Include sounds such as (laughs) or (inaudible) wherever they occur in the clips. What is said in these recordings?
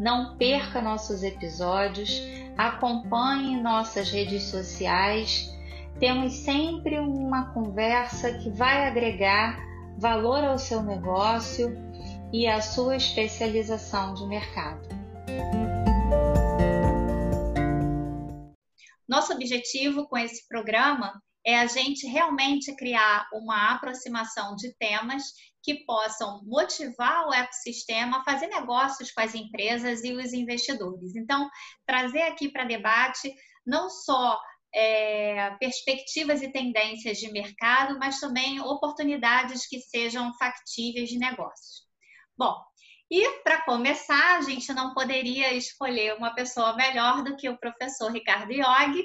Não perca nossos episódios, acompanhe nossas redes sociais. Temos sempre uma conversa que vai agregar valor ao seu negócio e à sua especialização de mercado. Nosso objetivo com esse programa é a gente realmente criar uma aproximação de temas que possam motivar o ecossistema a fazer negócios com as empresas e os investidores. Então, trazer aqui para debate não só é, perspectivas e tendências de mercado, mas também oportunidades que sejam factíveis de negócios. Bom, e para começar, a gente não poderia escolher uma pessoa melhor do que o professor Ricardo Iog,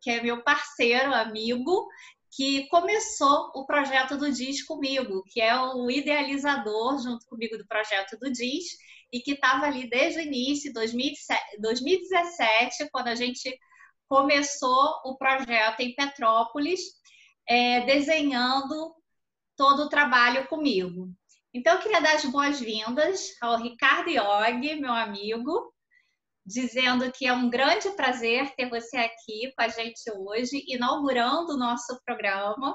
que é meu parceiro, amigo, que começou o projeto do DIS comigo, que é o idealizador junto comigo do projeto do DIS e que estava ali desde o início, 2017, quando a gente começou o projeto em Petrópolis, é, desenhando todo o trabalho comigo. Então, eu queria dar as boas-vindas ao Ricardo Iog, meu amigo, dizendo que é um grande prazer ter você aqui com a gente hoje, inaugurando o nosso programa.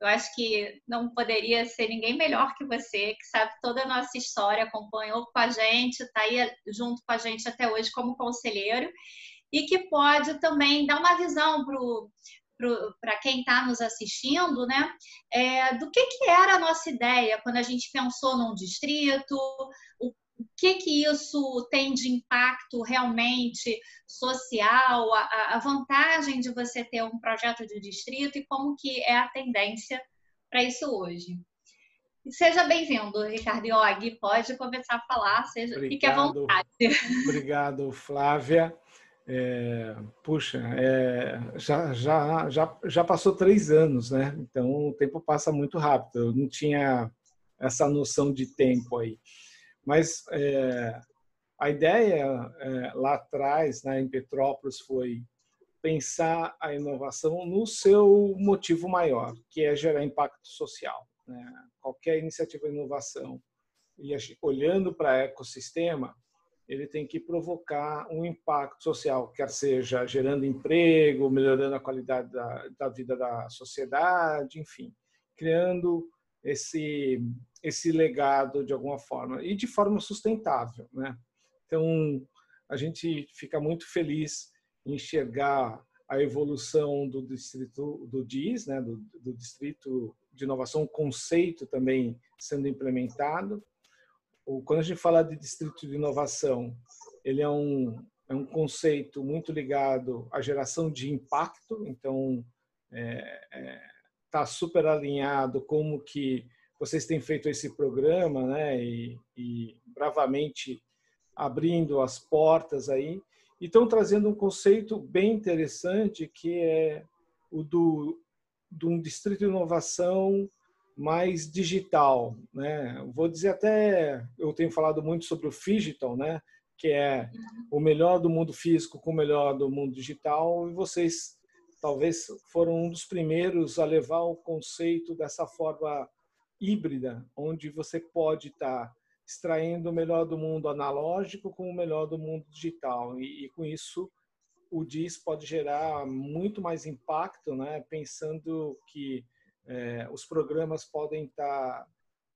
Eu acho que não poderia ser ninguém melhor que você, que sabe toda a nossa história, acompanhou com a gente, está aí junto com a gente até hoje como conselheiro, e que pode também dar uma visão para quem está nos assistindo, né? É, do que, que era a nossa ideia quando a gente pensou num distrito, o que que isso tem de impacto realmente social, a, a vantagem de você ter um projeto de distrito e como que é a tendência para isso hoje. Seja bem-vindo, Ricardo Iog. Pode começar a falar, seja, Obrigado. fique à vontade. Obrigado, Flávia. É, puxa, é, já, já, já, já passou três anos, né? Então o tempo passa muito rápido. Eu não tinha essa noção de tempo aí. Mas é, a ideia é, lá atrás, né, em Petrópolis, foi pensar a inovação no seu motivo maior, que é gerar impacto social. Né? Qualquer iniciativa de inovação, e olhando para ecossistema, ele tem que provocar um impacto social, quer seja gerando emprego, melhorando a qualidade da, da vida da sociedade, enfim, criando esse esse legado de alguma forma e de forma sustentável, né? Então a gente fica muito feliz em enxergar a evolução do distrito do DIS, né, do, do distrito de inovação, conceito também sendo implementado. Quando a gente fala de distrito de inovação, ele é um, é um conceito muito ligado à geração de impacto, então é, é, tá super alinhado como que vocês têm feito esse programa, né, e, e bravamente abrindo as portas aí, e estão trazendo um conceito bem interessante que é o do de um distrito de inovação mais digital, né? Vou dizer até, eu tenho falado muito sobre o digital, né? Que é o melhor do mundo físico com o melhor do mundo digital e vocês talvez foram um dos primeiros a levar o conceito dessa forma híbrida, onde você pode estar tá extraindo o melhor do mundo analógico com o melhor do mundo digital e, e com isso o DIS pode gerar muito mais impacto, né? Pensando que é, os programas podem estar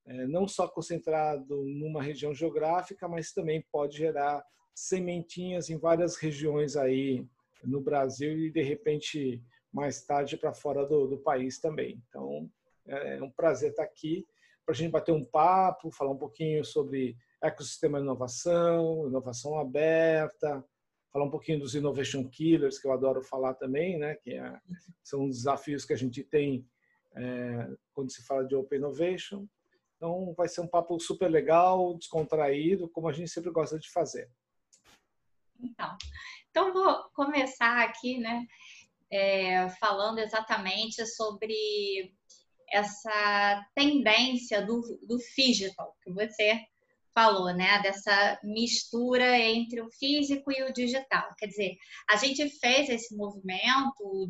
é, não só concentrado numa região geográfica, mas também pode gerar sementinhas em várias regiões aí no Brasil e de repente mais tarde para fora do, do, país também. Então é, é um prazer estar aqui para a gente bater um papo, falar um pouquinho sobre ecossistema de inovação, inovação aberta, falar um pouquinho dos innovation killers que eu adoro falar também, né? Que é, são desafios que a gente tem é, quando se fala de Open Innovation. Então, vai ser um papo super legal, descontraído, como a gente sempre gosta de fazer. Então, então vou começar aqui, né, é, falando exatamente sobre essa tendência do, do digital que você falou, né? Dessa mistura entre o físico e o digital. Quer dizer, a gente fez esse movimento,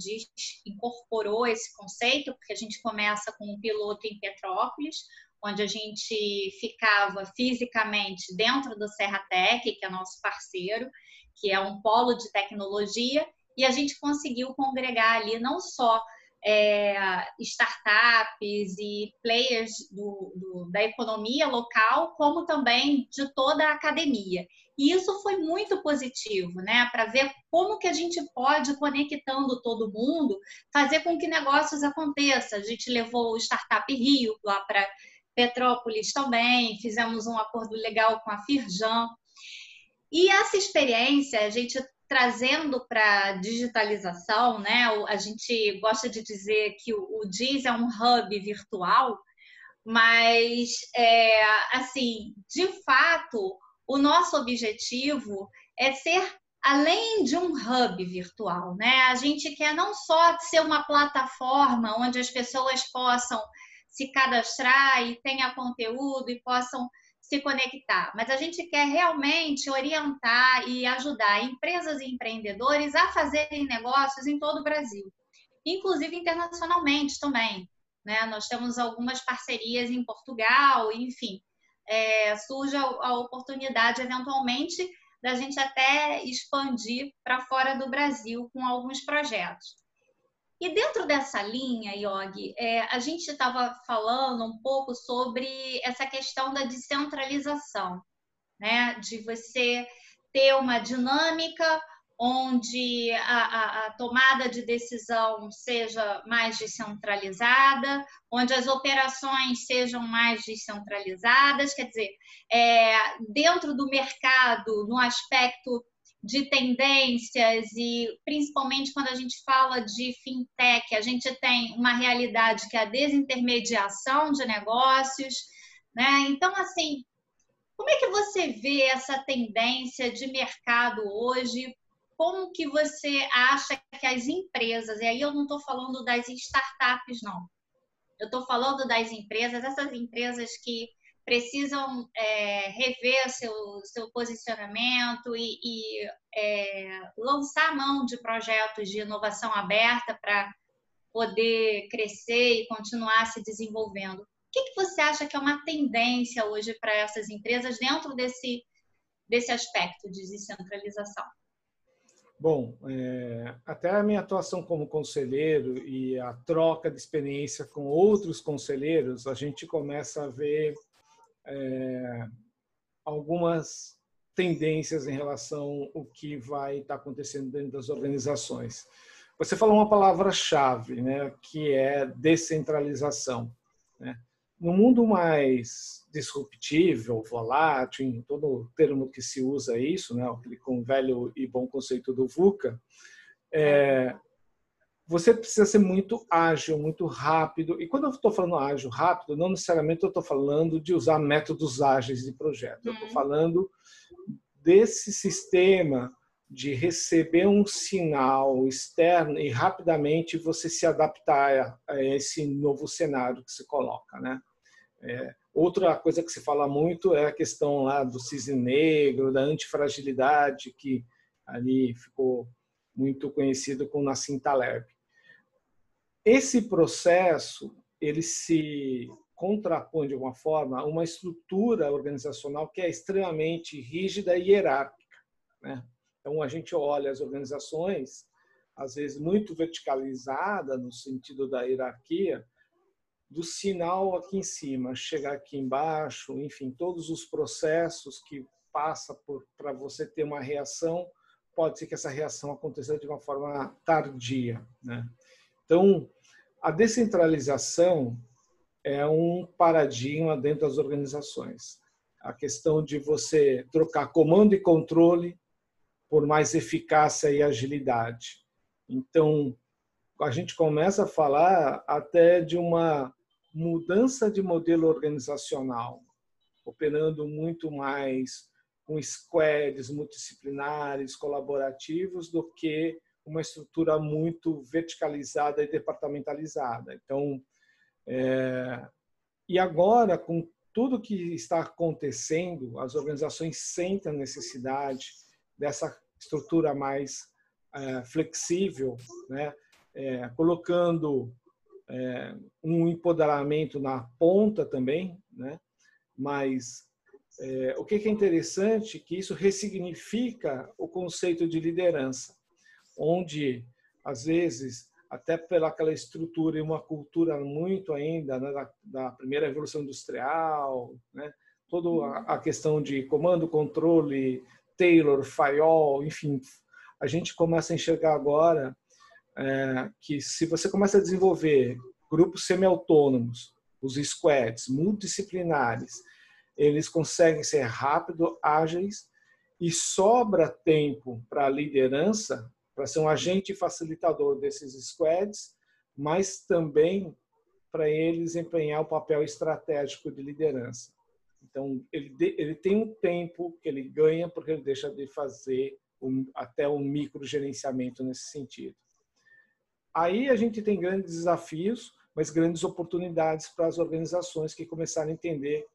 incorporou esse conceito, porque a gente começa com um piloto em Petrópolis, onde a gente ficava fisicamente dentro do Serratec, que é nosso parceiro, que é um polo de tecnologia, e a gente conseguiu congregar ali não só é, startups e players do, do, da economia local, como também de toda a academia. E isso foi muito positivo, né? Para ver como que a gente pode, conectando todo mundo, fazer com que negócios aconteçam. A gente levou o Startup Rio lá para Petrópolis também, fizemos um acordo legal com a Firjan. E essa experiência, a gente trazendo para digitalização, né? A gente gosta de dizer que o, DIS é um hub virtual, mas é, assim, de fato, o nosso objetivo é ser além de um hub virtual, né? A gente quer não só ser uma plataforma onde as pessoas possam se cadastrar e tenha conteúdo e possam se conectar, mas a gente quer realmente orientar e ajudar empresas e empreendedores a fazerem negócios em todo o Brasil, inclusive internacionalmente também. Né? Nós temos algumas parcerias em Portugal, enfim, é, surge a, a oportunidade eventualmente da gente até expandir para fora do Brasil com alguns projetos. E dentro dessa linha, Yogi, é, a gente estava falando um pouco sobre essa questão da descentralização, né? De você ter uma dinâmica onde a, a, a, tomada de decisão seja mais descentralizada, onde as operações sejam mais descentralizadas, quer dizer, é, dentro do mercado, no aspecto de tendências e principalmente quando a gente fala de fintech, a gente tem uma realidade que é a desintermediação de negócios, né? Então, assim, como é que você vê essa tendência de mercado hoje? Como que você acha que as empresas, e aí eu não estou falando das startups, não. Eu estou falando das empresas, essas empresas que precisam é, rever seu, seu posicionamento e, e é, lançar mão de projetos de inovação aberta para poder crescer e continuar se desenvolvendo. O que, que você acha que é uma tendência hoje para essas empresas dentro desse, desse aspecto de descentralização? Bom, é, até a minha atuação como conselheiro e a troca de experiência com outros conselheiros, a gente começa a ver é, algumas tendências em relação ao que vai estar acontecendo dentro das organizações. Você falou uma palavra-chave, né, que é descentralização. Né? No mundo mais disruptivo, volátil, em todo termo que se usa isso, né, aquele com velho e bom conceito do VUCA, é, você precisa ser muito ágil, muito rápido. E quando eu estou falando ágil, rápido, não necessariamente eu estou falando de usar métodos ágeis de projeto. Eu estou uhum. falando desse sistema de receber um sinal externo e rapidamente você se adaptar a esse novo cenário que se coloca, né? É, outra coisa que se fala muito é a questão lá do cisne negro, da antifragilidade, que ali ficou muito conhecido com Nassim Taleb. Esse processo ele se contrapõe de alguma forma a uma estrutura organizacional que é extremamente rígida e hierárquica. Né? Então a gente olha as organizações às vezes muito verticalizada no sentido da hierarquia, do sinal aqui em cima, chegar aqui embaixo, enfim, todos os processos que passa para você ter uma reação, pode ser que essa reação aconteça de uma forma tardia, né? Então, a descentralização é um paradigma dentro das organizações. A questão de você trocar comando e controle por mais eficácia e agilidade. Então, a gente começa a falar até de uma mudança de modelo organizacional, operando muito mais com squads multidisciplinares, colaborativos, do que uma estrutura muito verticalizada e departamentalizada. Então, é, e agora, com tudo que está acontecendo, as organizações sentem a necessidade dessa estrutura mais é, flexível, né? É, colocando é, um empoderamento na ponta também, né? mas é, o que é interessante que isso ressignifica o conceito de liderança, onde às vezes até pela aquela estrutura e uma cultura muito ainda né, da, da, primeira revolução industrial, né, toda a, questão de comando, controle, Taylor, Fayol, enfim, a gente começa a enxergar agora é, que se você começa a desenvolver grupos semi-autônomos, os squads, multidisciplinares, eles conseguem ser rápidos, ágeis e sobra tempo para a liderança, para ser um agente facilitador desses squads, mas também para eles empenhar o papel estratégico de liderança. Então, ele, ele tem um tempo que ele ganha porque ele deixa de fazer um, até um microgerenciamento nesse sentido. Aí a gente tem grandes desafios, mas grandes oportunidades para as organizações que começaram a entender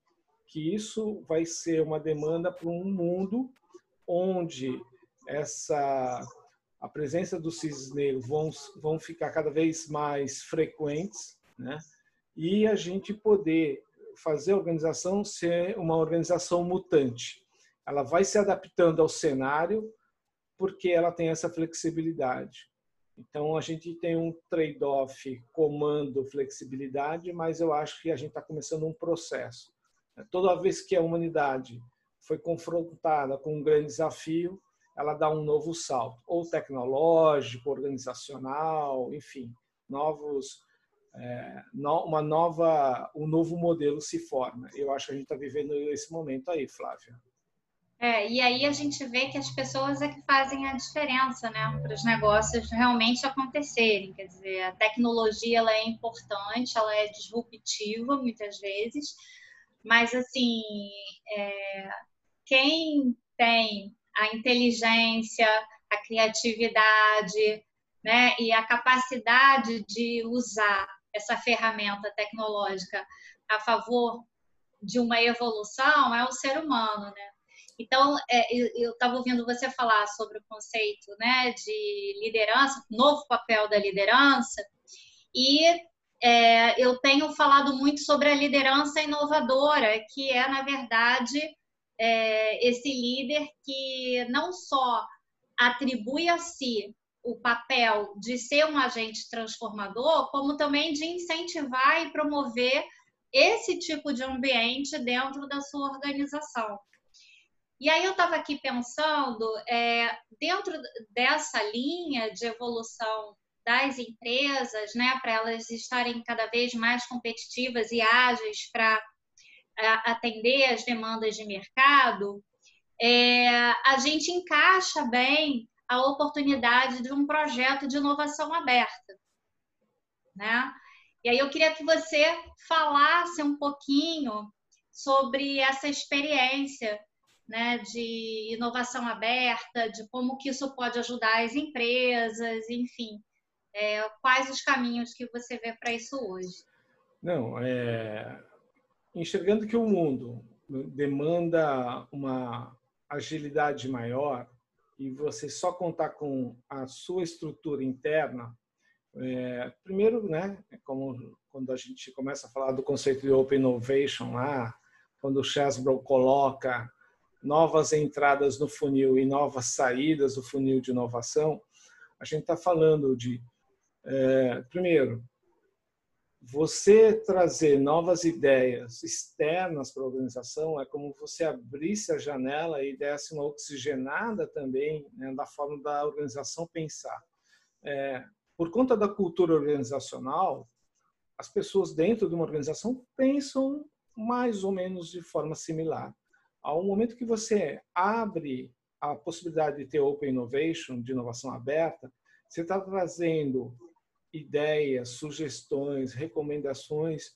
que isso vai ser uma demanda para um mundo onde essa a presença cisnes negros vão, vão ficar cada vez mais frequentes, né? E a gente poder fazer a organização ser uma organização mutante. Ela vai se adaptando ao cenário porque ela tem essa flexibilidade. Então a gente tem um trade-off comando flexibilidade, mas eu acho que a gente está começando um processo. Toda vez que a humanidade foi confrontada com um grande desafio, ela dá um novo salto, ou tecnológico, organizacional, enfim, novos, é, uma nova, um novo modelo se forma. Eu acho que a gente está vivendo esse momento aí, Flávia. É, e aí a gente vê que as pessoas é que fazem a diferença, né, para os negócios realmente acontecerem. Quer dizer, a tecnologia ela é importante, ela é disruptiva muitas vezes, mas assim, é, quem tem a inteligência, a criatividade, né, e a capacidade de usar essa ferramenta tecnológica a favor de uma evolução é o ser humano, né? Então, é, eu estava ouvindo você falar sobre o conceito né, de liderança, novo papel da liderança, e é, eu tenho falado muito sobre a liderança inovadora, que é, na verdade, é, esse líder que não só atribui a si o papel de ser um agente transformador, como também de incentivar e promover esse tipo de ambiente dentro da sua organização. E aí eu estava aqui pensando, é, dentro dessa linha de evolução das empresas, né, para elas estarem cada vez mais competitivas e ágeis para atender as demandas de mercado, é, a gente encaixa bem a oportunidade de um projeto de inovação aberta, né? E aí eu queria que você falasse um pouquinho sobre essa experiência né, de inovação aberta, de como que isso pode ajudar as empresas, enfim. É, quais os caminhos que você vê para isso hoje? Não, é, enxergando que o mundo demanda uma agilidade maior e você só contar com a sua estrutura interna, é, primeiro, né, é como quando a gente começa a falar do conceito de Open Innovation lá, quando o Chesbrough coloca novas entradas no funil e novas saídas do funil de inovação, a gente está falando de, é, primeiro, você trazer novas ideias externas para a organização é como você abrisse a janela e desse uma oxigenada também né, da forma da organização pensar. É, por conta da cultura organizacional, as pessoas dentro de uma organização pensam mais ou menos de forma similar ao momento que você abre a possibilidade de ter Open Innovation, de inovação aberta, você está trazendo ideias, sugestões, recomendações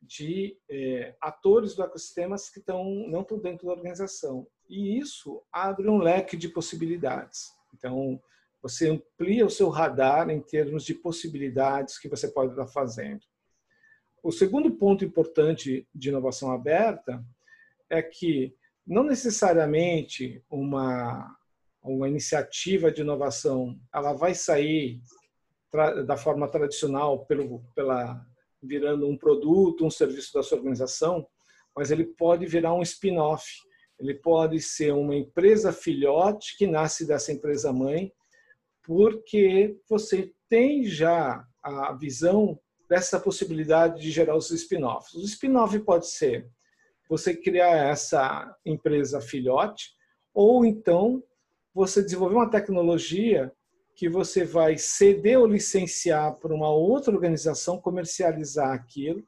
de é, atores do ecossistema que estão, não estão dentro da organização. E isso abre um leque de possibilidades. Então, você amplia o seu radar em termos de possibilidades que você pode estar fazendo. O segundo ponto importante de inovação aberta é que não necessariamente uma uma iniciativa de inovação ela vai sair da forma tradicional pelo pela virando um produto, um serviço da sua organização, mas ele pode virar um spin-off. Ele pode ser uma empresa filhote que nasce dessa empresa mãe, porque você tem já a visão dessa possibilidade de gerar os spin-offs. O spin-off pode ser você criar essa empresa filhote, ou então você desenvolver uma tecnologia que você vai ceder ou licenciar para uma outra organização comercializar aquilo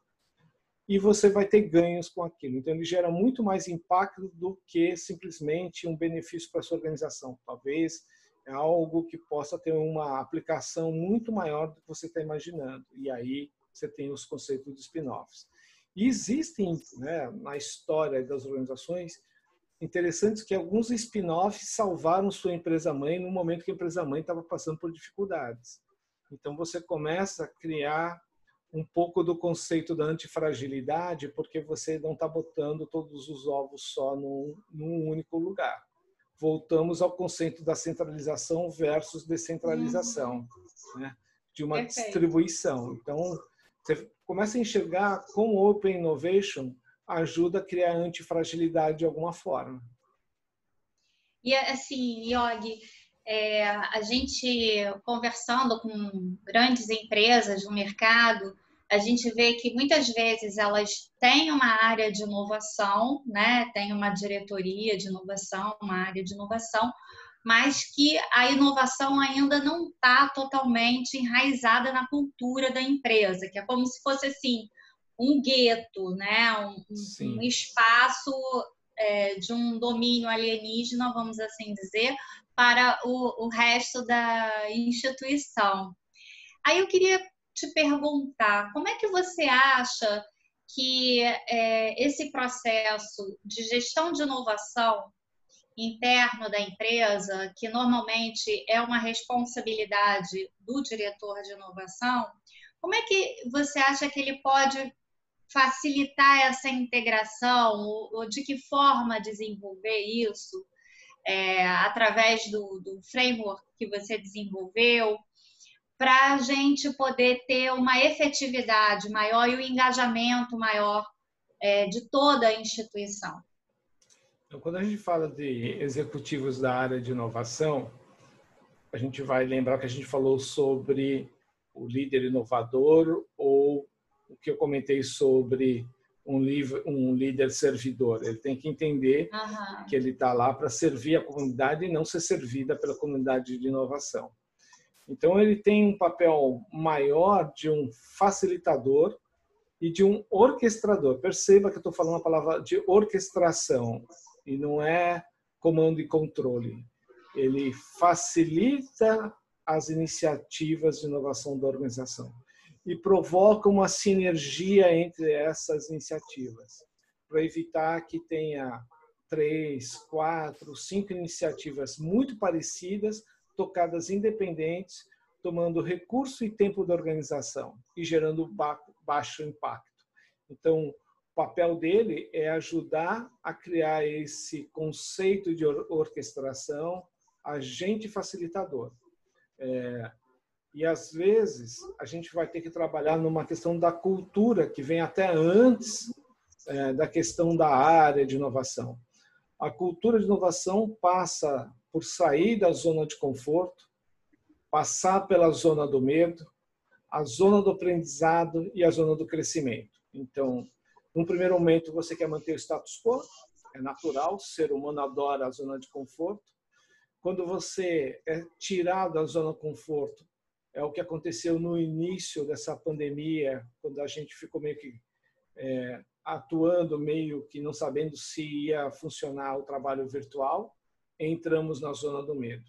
e você vai ter ganhos com aquilo. Então, ele gera muito mais impacto do que simplesmente um benefício para sua organização. Talvez é algo que possa ter uma aplicação muito maior do que você está imaginando. E aí você tem os conceitos de spin-offs. E existem né, na história das organizações interessantes que alguns spin-offs salvaram sua empresa-mãe no momento que a empresa-mãe estava passando por dificuldades. Então, você começa a criar um pouco do conceito da antifragilidade, porque você não está botando todos os ovos só num, num, único lugar. Voltamos ao conceito da centralização versus descentralização, uhum. né? de uma Perfeito. distribuição. Então, você começa a enxergar como Open Innovation ajuda a criar antifragilidade de alguma forma. E assim, Yogi, é, a gente conversando com grandes empresas no mercado, a gente vê que muitas vezes elas têm uma área de inovação, né? tem uma diretoria de inovação, uma área de inovação, mas que a inovação ainda não está totalmente enraizada na cultura da empresa, que é como se fosse assim um gueto, né? um, um espaço é, de um domínio alienígena, vamos assim dizer, para o, o resto da instituição. Aí eu queria te perguntar, como é que você acha que é, esse processo de gestão de inovação interno da empresa, que normalmente é uma responsabilidade do diretor de inovação, como é que você acha que ele pode facilitar essa integração, de que forma desenvolver isso, é, através do, do framework que você desenvolveu, para a gente poder ter uma efetividade maior e o um engajamento maior é, de toda a instituição. Então, quando a gente fala de executivos da área de inovação, a gente vai lembrar que a gente falou sobre o líder inovador ou o que eu comentei sobre um, livro, um líder servidor. Ele tem que entender uhum. que ele está lá para servir a comunidade e não ser servida pela comunidade de inovação. Então, ele tem um papel maior de um facilitador e de um orquestrador. Perceba que eu estou falando a palavra de orquestração e não é comando e controle. Ele facilita as iniciativas de inovação da organização e provoca uma sinergia entre essas iniciativas, para evitar que tenha três, quatro, cinco iniciativas muito parecidas, tocadas independentes, tomando recurso e tempo da organização e gerando baixo impacto. Então, o papel dele é ajudar a criar esse conceito de orquestração, agente facilitador. É, e às vezes a gente vai ter que trabalhar numa questão da cultura que vem até antes é, da questão da área de inovação. A cultura de inovação passa por sair da zona de conforto, passar pela zona do medo, a zona do aprendizado e a zona do crescimento. Então, num primeiro momento você quer manter o status quo, é natural, o ser humano adora a zona de conforto. Quando você é tirado da zona de conforto, é o que aconteceu no início dessa pandemia, quando a gente ficou meio que é, atuando, meio que não sabendo se ia funcionar o trabalho virtual, entramos na zona do medo.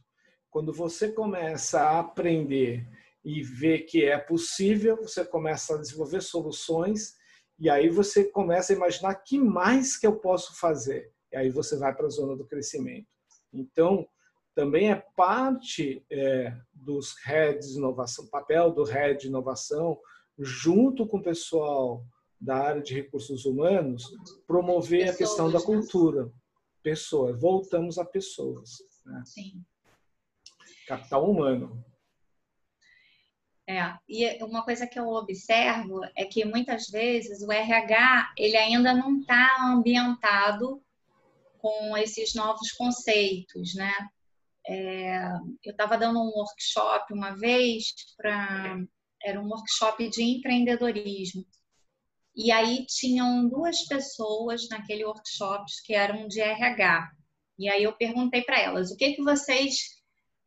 Quando você começa a aprender e ver que é possível, você começa a desenvolver soluções E aí você começa a imaginar que mais que eu posso fazer. E aí você vai para a zona do crescimento. Então, também é parte é, dos heads de inovação, papel do head de inovação, junto com o pessoal da área de recursos humanos, promover pessoas, a questão da né? cultura. Pessoas, voltamos a pessoas. Né? Sim. Capital humano. É, e uma coisa que eu observo é que muitas vezes o RH ele ainda não está ambientado com esses novos conceitos, né? É, eu estava dando um workshop uma vez para era um workshop de empreendedorismo e aí tinham duas pessoas naquele workshop que eram de RH e aí eu perguntei para elas o que que vocês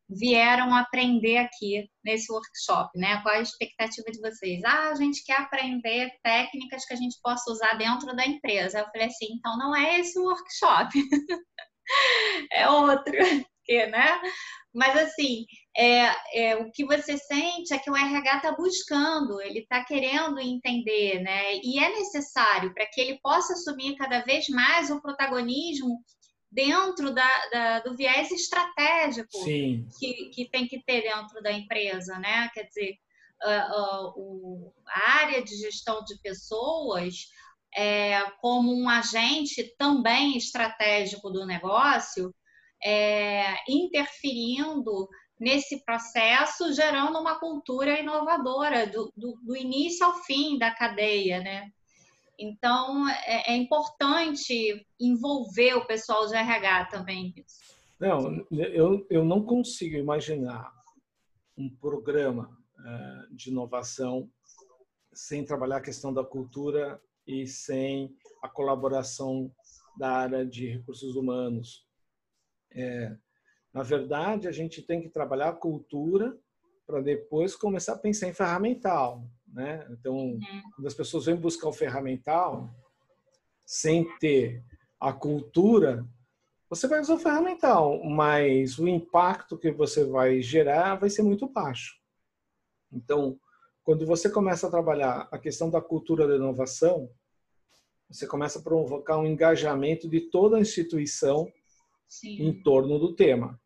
vieram aprender aqui nesse workshop, né? Qual a expectativa de vocês? Ah, a gente quer aprender técnicas que a gente possa usar dentro da empresa. Eu falei assim, então não é esse o workshop, (laughs) é outro, né? Mas assim, é, é, o que você sente é que o RH está buscando, ele está querendo entender, né? E é necessário para que ele possa assumir cada vez mais o protagonismo dentro da, da, do viés estratégico que, que tem que ter dentro da empresa, né? Quer dizer, uh, o, a área de gestão de pessoas é, como um agente também estratégico do negócio, é, interferindo nesse processo, gerando uma cultura inovadora do, do, do início ao fim da cadeia, né? Então, é, é importante envolver o pessoal de RH também. Não, eu, eu não consigo imaginar um programa uh, de inovação sem trabalhar a questão da cultura e sem a colaboração da área de recursos humanos. É, na verdade, a gente tem que trabalhar a cultura para depois começar a pensar em ferramental. Né? Então, uhum. quando as pessoas vêm buscar o ferramental, sem ter a cultura, você vai usar o ferramental, mas o impacto que você vai gerar vai ser muito baixo. Então, quando você começa a trabalhar a questão da cultura da inovação, você começa a provocar um engajamento de toda a instituição Sim. em torno do tema.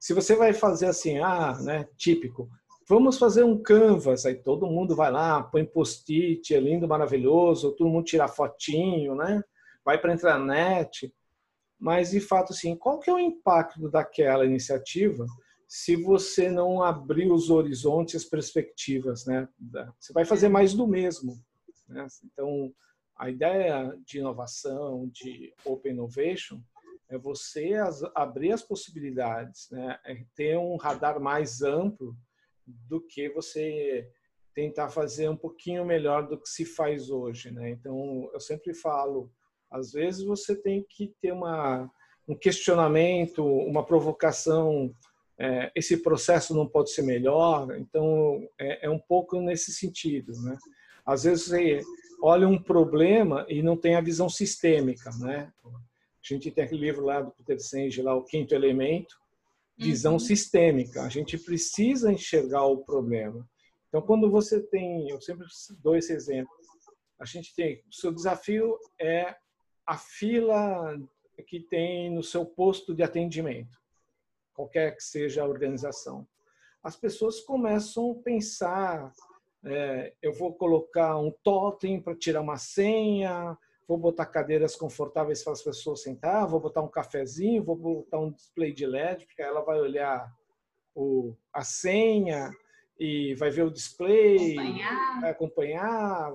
Se você vai fazer assim, ah, né, típico, vamos fazer um canvas, aí todo mundo vai lá, põe post-it, é lindo, maravilhoso, todo mundo tira fotinho, né? Vai para a intranet. Mas, de fato, assim, qual que é o impacto daquela iniciativa se você não abrir os horizontes, as perspectivas, né? Você vai fazer mais do mesmo. Né? Então, a ideia de inovação, de open innovation, é você abrir as possibilidades, né? É ter um radar mais amplo do que você tentar fazer um pouquinho melhor do que se faz hoje, né? Então, eu sempre falo, às vezes você tem que ter uma, um questionamento, uma provocação, é, esse processo não pode ser melhor, então é, é, um pouco nesse sentido, né? Às vezes você olha um problema e não tem a visão sistêmica, né? A gente tem aquele livro lá do Peter Senge, lá, O Quinto Elemento, visão uhum. sistêmica. A gente precisa enxergar o problema. Então, quando você tem, eu sempre dou esse exemplo, a gente tem, o seu desafio é a fila que tem no seu posto de atendimento, qualquer que seja a organização. As pessoas começam a pensar, é, eu vou colocar um totem para tirar uma senha, vou botar cadeiras confortáveis para as pessoas sentar, vou botar um cafezinho, vou botar um display de LED, porque ela vai olhar o, a senha e vai ver o display, acompanhar. vai acompanhar,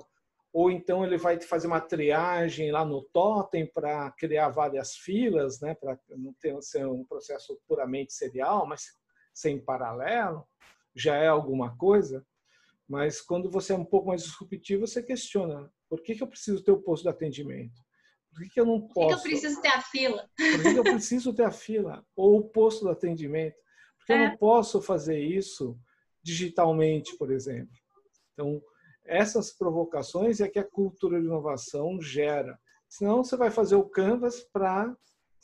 ou então ele vai fazer uma triagem lá no totem para criar várias filas, né, para não ter ser um processo puramente serial, mas sem paralelo, já é alguma coisa. Mas quando você é um pouco mais disruptivo, você questiona por que, que eu preciso ter o posto de atendimento? Por que, que eu não posso? Por que, eu preciso ter a fila? Por que, que eu preciso ter a fila? Ou o posto de atendimento? Porque é. eu não posso fazer isso digitalmente, por exemplo. Então, essas provocações é que a cultura de inovação gera. Senão, você vai fazer o Canvas para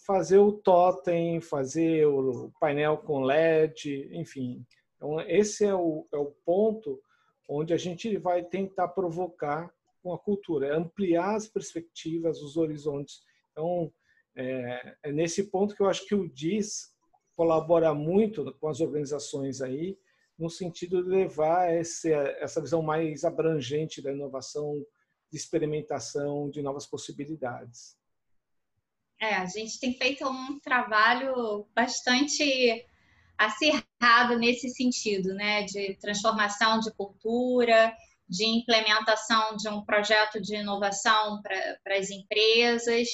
fazer o totem, fazer o painel com LED, enfim. Então, esse é o, é o ponto onde a gente vai tentar provocar com a cultura, é ampliar as perspectivas, os horizontes. Então, é, é nesse ponto que eu acho que o DIS colabora muito com as organizações aí, no sentido de levar esse, essa visão mais abrangente da inovação, de experimentação, de novas possibilidades. É, a gente tem feito um trabalho bastante acirrado nesse sentido, né, de transformação de cultura, de implementação de um projeto de inovação para as empresas.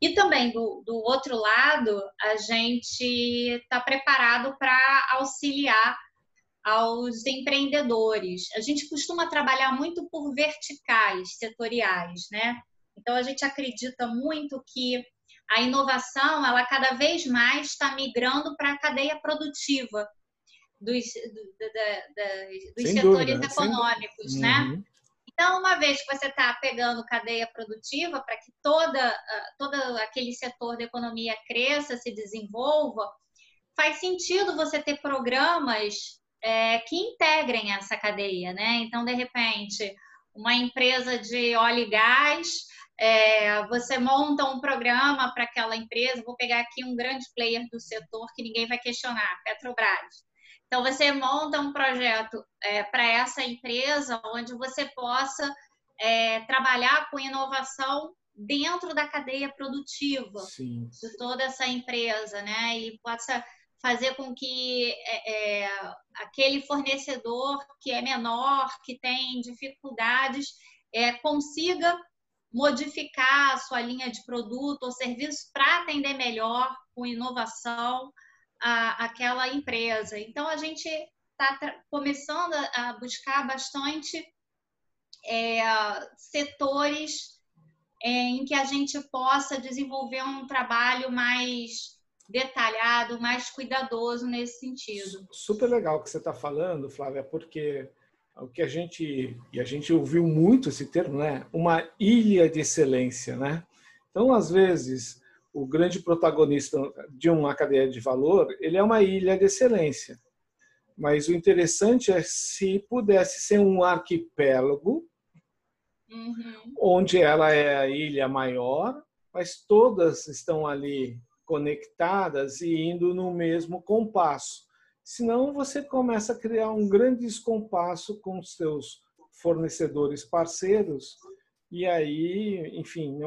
E também, do, do outro lado, a gente está preparado para auxiliar aos empreendedores. A gente costuma trabalhar muito por verticais setoriais, né? Então, a gente acredita muito que a inovação, ela cada vez mais está migrando para a cadeia produtiva dos, do, da, da, dos setores dúvida, econômicos, né? Uhum. Então, uma vez que você está pegando cadeia produtiva para que toda, ah, todo aquele setor da economia cresça, se desenvolva, faz sentido você ter programas é, que integrem essa cadeia, né? Então, de repente, uma empresa de óleo e gás é, você monta um programa para aquela empresa. Vou pegar aqui um grande player do setor que ninguém vai questionar, Petrobras. Então, você monta um projeto é, para essa empresa onde você possa é, trabalhar com inovação dentro da cadeia produtiva Sim. de toda essa empresa, né? E possa fazer com que é, é aquele fornecedor que é menor, que tem dificuldades, é, consiga modificar a sua linha de produto ou serviço para atender melhor, com inovação, a, aquela empresa. Então, a gente está começando a buscar bastante é, setores é, em que a gente possa desenvolver um trabalho mais detalhado, mais cuidadoso nesse sentido. Super legal o que você está falando, Flávia, porque o que a gente e a gente ouviu muito esse termo, né? Uma ilha de excelência, né? Então, às vezes, o grande protagonista de uma cadeia de valor, ele é uma ilha de excelência. Mas o interessante é se pudesse ser um arquipélago, uhum. onde ela é a ilha maior, mas todas estão ali conectadas e indo no mesmo compasso. Senão você começa a criar um grande descompasso com os seus fornecedores parceiros e aí, enfim,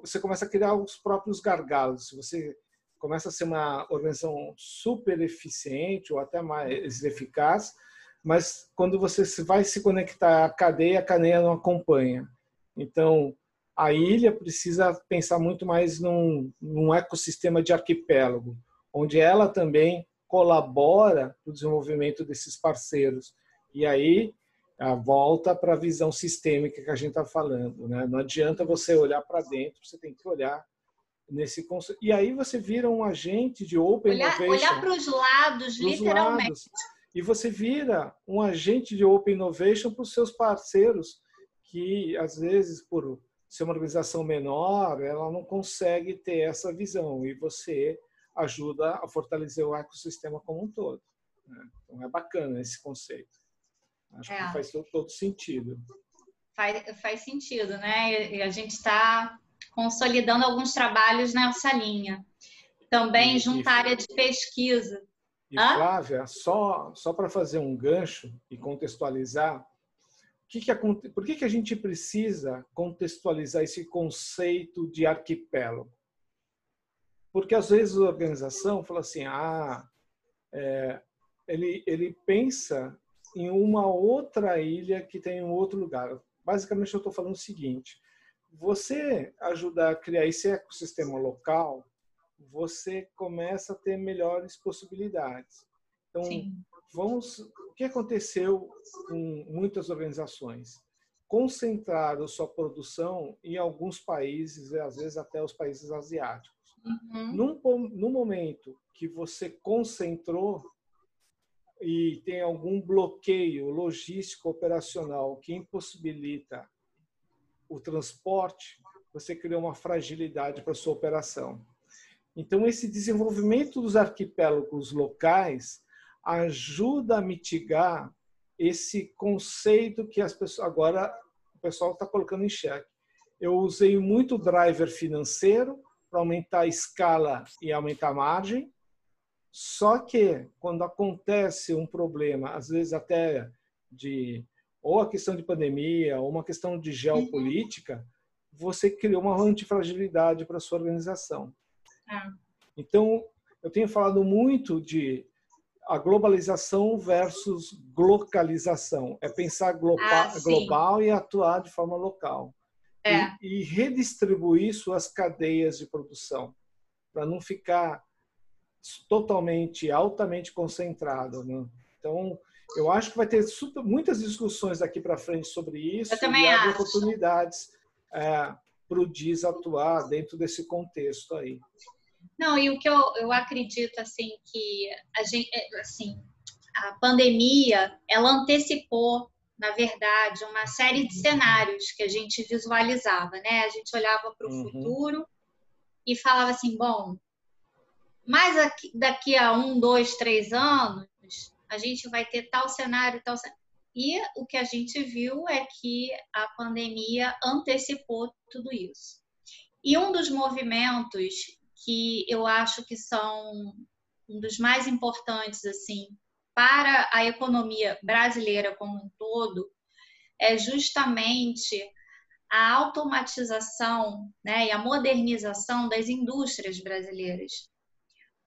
você começa a criar os próprios gargalos. Você começa a ser uma organização super eficiente ou até mais eficaz, mas quando você vai se conectar à cadeia, a cadeia não acompanha. Então, a ilha precisa pensar muito mais num, num ecossistema de arquipélago, onde ela também colabora para o desenvolvimento desses parceiros. E aí a volta para a visão sistêmica que a gente está falando. Né? Não adianta você olhar para dentro, você tem que olhar nesse conceito. E aí você vira um agente de open olhar, innovation. Olhar para os lados, literalmente. Lados. E você vira um agente de open innovation para os seus parceiros, que às vezes, por ser uma organização menor, ela não consegue ter essa visão. E você ajuda a fortalecer o ecossistema como um todo. Né? Então é bacana esse conceito. Acho é. que faz todo, todo, sentido. Faz, faz sentido, né? E a gente está consolidando alguns trabalhos nessa linha. Também e, juntar a área de pesquisa. E Hã? Flávia, só, só para fazer um gancho e contextualizar, que que, por que, que a gente precisa contextualizar esse conceito de arquipélago? Porque às vezes a organização fala assim, ah, é, ele, ele pensa em uma outra ilha que tem um outro lugar. Basicamente, eu estou falando o seguinte: você ajudar a criar esse ecossistema local, você começa a ter melhores possibilidades. Então, Sim. vamos. O que aconteceu com muitas organizações? Concentraram sua produção em alguns países, às vezes até os países asiáticos. Uhum. Num, no momento que você concentrou e tem algum bloqueio logístico operacional que impossibilita o transporte, você cria uma fragilidade para sua operação. Então, esse desenvolvimento dos arquipélagos locais ajuda a mitigar esse conceito que as pessoas agora o pessoal está colocando em xeque. Eu usei muito driver financeiro para aumentar a escala e aumentar a margem. Só que quando acontece um problema, às vezes até de ou a questão de pandemia, ou uma questão de geopolítica, você criou uma antifragilidade para sua organização. Ah. Então, eu tenho falado muito de a globalização versus localização. É pensar global, ah, global e atuar de forma local. É. E, e, redistribuir suas cadeias de produção, para não ficar totalmente, altamente concentrado. Né? Então, eu acho que vai ter super, muitas discussões daqui para frente sobre isso eu também e oportunidades é, para o DIS atuar dentro desse contexto aí. Não, e o que eu, eu acredito assim que a gente, é, assim, a pandemia ela antecipou na verdade, uma série de cenários que a gente visualizava, né? A gente olhava para o uhum. futuro e falava assim, bom, mas aqui, daqui a um, dois, três anos, a gente vai ter tal cenário, tal cenário. E o que a gente viu é que a pandemia antecipou tudo isso. E um dos movimentos que eu acho que são um dos mais importantes assim para a economia brasileira como um todo é justamente a automatização né, e a modernização das indústrias brasileiras.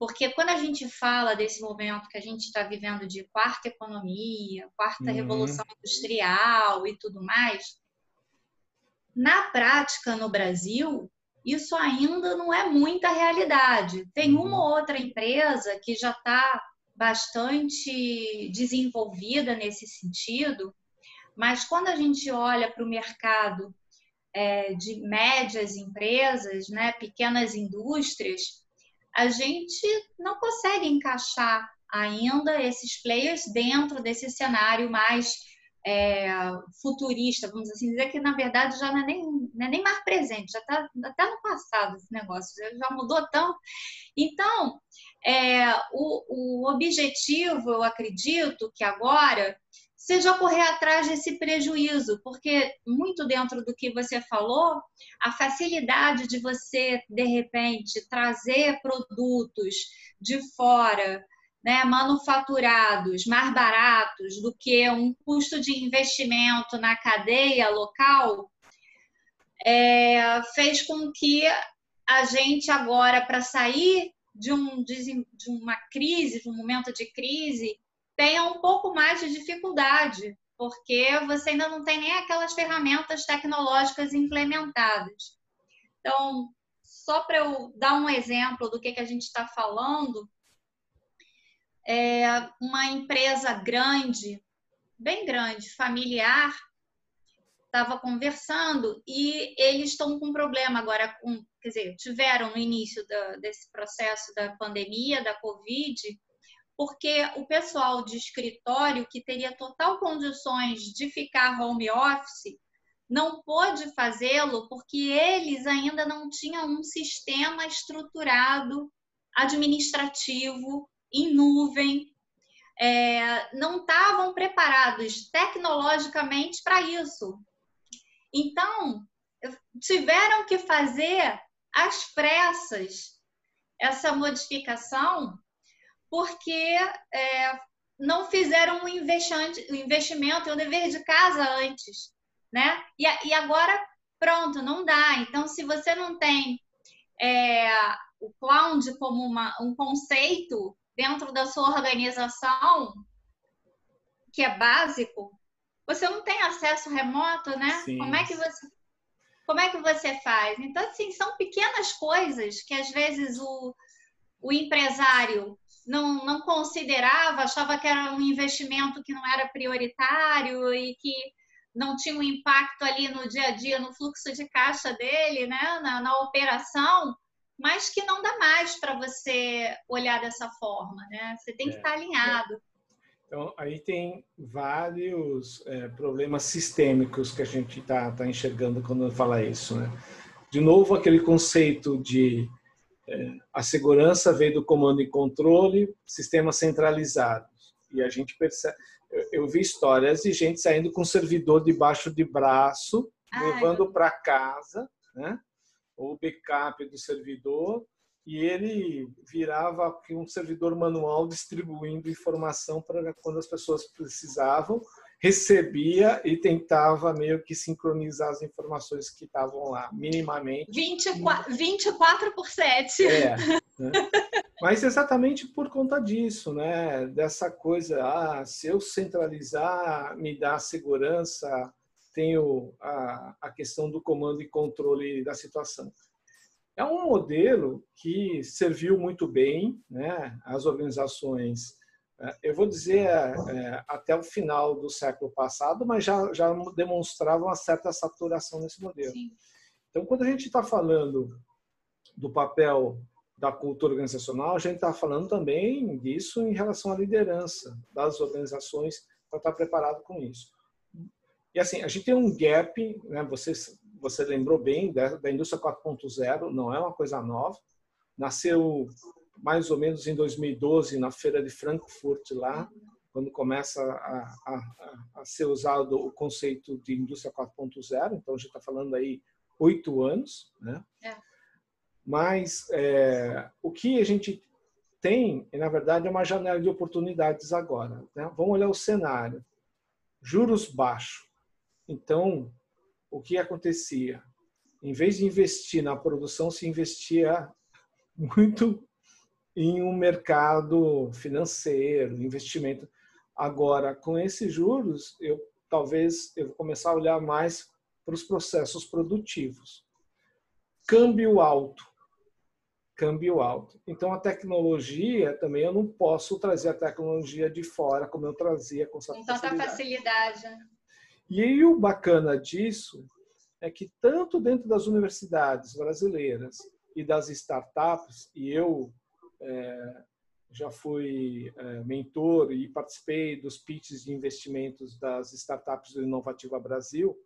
Porque quando a gente fala desse momento que a gente está vivendo de quarta economia, quarta uhum. revolução industrial e tudo mais, na prática no Brasil, isso ainda não é muita realidade. Tem uma uhum. ou outra empresa que já está bastante desenvolvida nesse sentido, mas quando a gente olha para o mercado é, de médias empresas, né, pequenas indústrias, a gente não consegue encaixar ainda esses players dentro desse cenário mais é, futurista, vamos assim dizer, que na verdade já não é nem, não é nem mais presente, já está até no passado esse negócio, já, já mudou tão. Então, é, o, o objetivo, eu acredito que agora seja correr atrás desse prejuízo, porque muito dentro do que você falou, a facilidade de você, de repente, trazer produtos de fora né, manufaturados mais baratos do que um custo de investimento na cadeia local, é, fez com que a gente agora, para sair de, um, de uma crise, de um momento de crise, tenha um pouco mais de dificuldade, porque você ainda não tem nem aquelas ferramentas tecnológicas implementadas. Então, só para eu dar um exemplo do que, que a gente está falando, é uma empresa grande, bem grande, familiar, estava conversando e eles estão com um problema agora, com, quer dizer, tiveram no início da, desse processo da pandemia, da Covid, porque o pessoal de escritório que teria total condições de ficar home office não pôde fazê-lo porque eles ainda não tinham um sistema estruturado administrativo em nuvem, é, não estavam preparados tecnologicamente para isso. Então, tiveram que fazer às pressas essa modificação, porque é, não fizeram um investimento e um dever de casa antes, né? E, e, agora, pronto, não dá. Então, se você não tem é, o cloud como uma, um conceito dentro da sua organização, que é básico, você não tem acesso remoto, né? Sim. Como é que você como é que você faz? Então, assim, são pequenas coisas que às vezes o, o empresário não, não considerava, achava que era um investimento que não era prioritário e que não tinha um impacto ali no dia a dia, no fluxo de caixa dele, né? na, na operação, mas que não dá mais para você olhar dessa forma, né? Você tem que é. estar alinhado. Então, aí tem vários é, problemas sistêmicos que a gente está tá enxergando quando fala isso, né? De novo, aquele conceito de é, a segurança veio do comando e controle, sistemas centralizados. E a gente percebe, eu, vi histórias de gente saindo com um servidor debaixo de braço, Ai, levando para casa, né? o backup do servidor e ele virava um servidor manual distribuindo informação para quando as pessoas precisavam, recebia e tentava meio que sincronizar as informações que estavam lá, minimamente. 24, 24 por 7. É, (laughs) né? Mas exatamente por conta disso, né? dessa coisa, ah, se eu centralizar, me dá segurança, tenho a, a questão do comando e controle da situação. É um modelo que serviu muito bem né, às organizações, eu vou dizer é, até o final do século passado, mas já, já demonstrava uma certa saturação nesse modelo. Sim. Então, quando a gente está falando do papel da cultura organizacional, a gente está falando também disso em relação à liderança das organizações para estar preparado com isso. E assim, a gente tem um gap, né? Vocês você lembrou bem da, da indústria 4.0, não é uma coisa nova. Nasceu mais ou menos em 2012 na feira de Frankfurt lá, quando começa a, a, a ser usado o conceito de indústria 4.0. Então a gente está falando aí oito anos, né? É. Mas é, o que a gente tem, na verdade, é uma janela de oportunidades agora. Né? Vamos olhar o cenário. Juros baixos. Então, o que acontecia? Em vez de investir na produção, se investia muito em um mercado financeiro, investimento. Agora, com esses juros, eu talvez eu vou começar a olhar mais para os processos produtivos. Câmbio alto. Câmbio alto. Então, a tecnologia também, eu não posso trazer a tecnologia de fora como eu trazia com essa então, facilidade. facilidade. E aí o bacana disso é que tanto dentro das universidades brasileiras e das startups, e eu é, já fui é, mentor e participei dos pitches de investimentos das startups do Inovativa Brasil,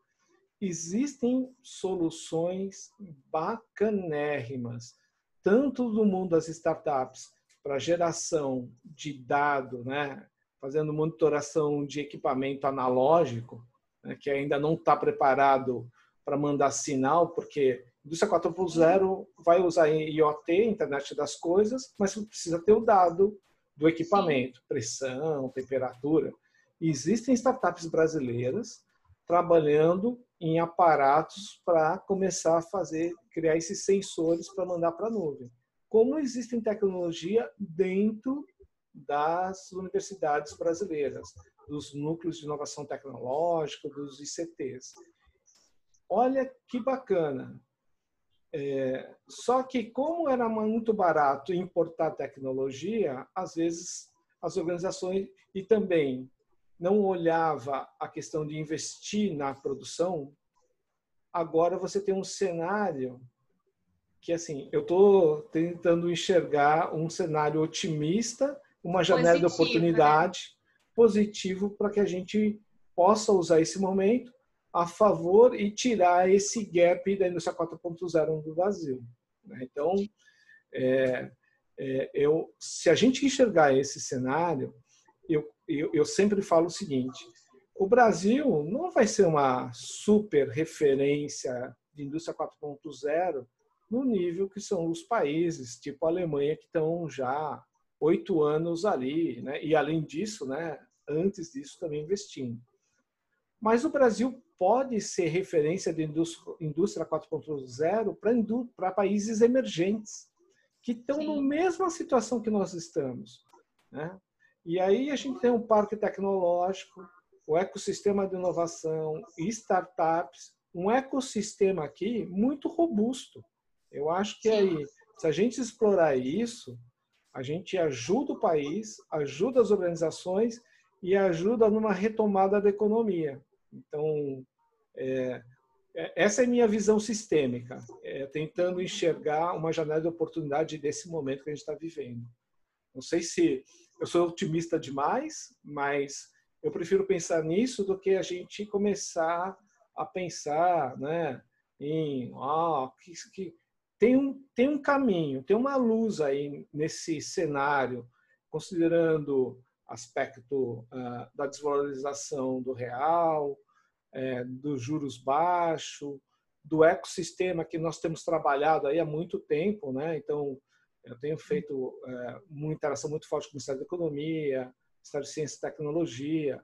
existem soluções bacanérrimas, tanto do mundo das startups para geração de dado, né, fazendo monitoração de equipamento analógico, né, que ainda não está preparado para mandar sinal, porque indústria 4.0 vai usar IoT, internet das coisas, mas você precisa ter o dado do equipamento, pressão, temperatura. E existem startups brasileiras trabalhando em aparatos para começar a fazer, criar esses sensores para mandar para a nuvem. Como existem tecnologia dentro das universidades brasileiras dos núcleos de inovação tecnológica, dos ICTs. Olha que bacana. É, só que, como era muito barato importar tecnologia, às vezes as organizações e também não olhava a questão de investir na produção. Agora você tem um cenário que, assim, eu estou tentando enxergar um cenário otimista, uma janela Positivo, de né? oportunidade, positivo para que a gente possa usar esse momento a favor e tirar esse gap da indústria 4.0 do Brasil. Né? Então, é, é, eu, se a gente enxergar esse cenário, eu, eu, eu sempre falo o seguinte: o Brasil não vai ser uma super referência de indústria 4.0 no nível que são os países, tipo a Alemanha, que estão já oito anos ali, né? E além disso, né? Antes disso também investindo. Mas o Brasil pode ser referência de indústria 4.0 para países emergentes que estão na mesma situação que nós estamos, né? E aí a gente tem um parque tecnológico, o ecossistema de inovação, startups, um ecossistema aqui muito robusto. Eu acho que aí, se a gente explorar isso, a gente ajuda o país, ajuda as organizações e ajuda numa retomada da economia. Então, é, é, essa é minha visão sistêmica, é, tentando enxergar uma janela de oportunidade desse momento que a gente está vivendo. Não sei se eu sou otimista demais, mas eu prefiro pensar nisso do que a gente começar a pensar né, em ah, que, que tem um, tem um caminho, tem uma luz aí nesse cenário, considerando aspecto uh, da desvalorização do real, é, dos juros baixos, do ecossistema que nós temos trabalhado aí há muito tempo, né? Então, eu tenho feito é, uma interação muito forte com o Ministério da Economia, Ministério de Ciência e Tecnologia.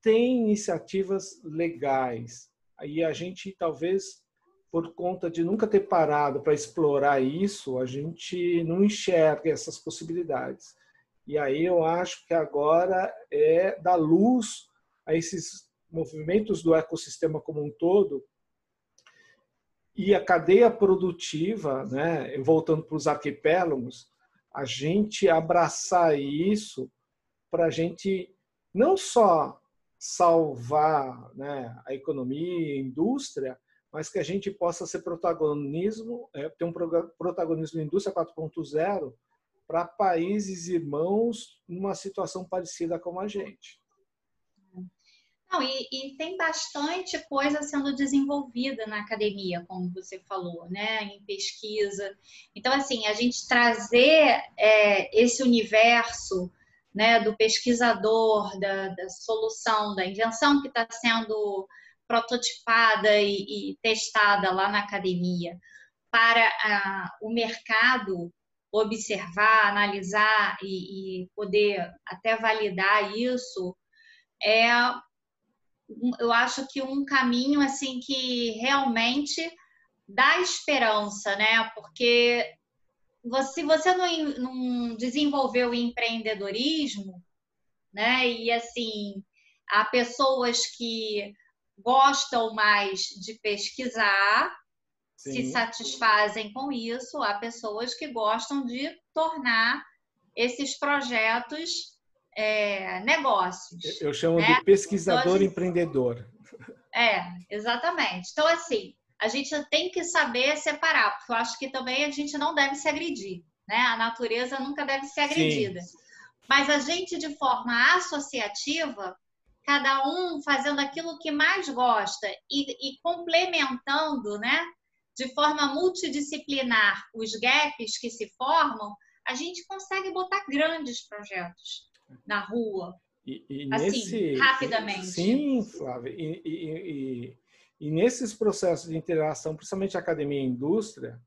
Tem iniciativas legais. Aí a gente talvez por conta de nunca ter parado para explorar isso, a gente não enxerga essas possibilidades. E aí eu acho que agora é dar luz a esses movimentos do ecossistema como um todo e a cadeia produtiva, né, voltando para os arquipélagos, a gente abraçar isso para a gente não só salvar né, a economia, a indústria, mas que a gente possa ser protagonismo, é, ter um protagonismo indústria 4.0 para países irmãos numa situação parecida com a gente. Não, e, e, tem bastante coisa sendo desenvolvida na academia, como você falou, né, em pesquisa. Então, assim, a gente trazer é, esse universo né, do pesquisador, da, da solução, da invenção que está sendo prototipada e, e testada lá na academia para a, o mercado observar, analisar e, e, poder até validar isso é eu acho que um caminho assim que realmente dá esperança, né? Porque se você não, não desenvolveu o empreendedorismo, né? E assim, há pessoas que gostam mais de pesquisar, Sim. se satisfazem com isso. Há pessoas que gostam de tornar esses projetos é, negócios. Eu chamo né? de pesquisador então, empreendedor. É, exatamente. Então, assim, a gente tem que saber separar, porque eu acho que também a gente não deve se agredir, né? A natureza nunca deve ser agredida. Sim. Mas a gente, de forma associativa, cada um fazendo aquilo que mais gosta e, e complementando, né, de forma multidisciplinar os gaps que se formam, a gente consegue botar grandes projetos na rua. E, e assim, nesse, rapidamente. Sim, Flávia. E, e, e, nesses processos de interação, principalmente academia e indústria,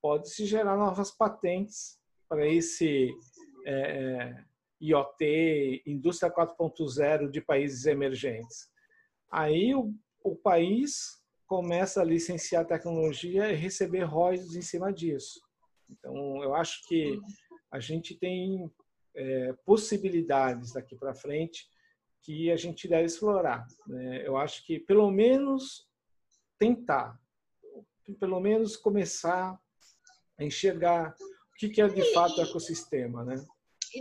pode-se gerar novas patentes para esse é, é IoT, indústria 4.0 de países emergentes. Aí o, o país começa a licenciar tecnologia e receber royalties em cima disso. Então, eu acho que a gente tem é, possibilidades daqui para frente que a gente deve explorar. Né? Eu acho que, pelo menos, tentar, pelo menos começar a enxergar o que é de fato o ecossistema, né?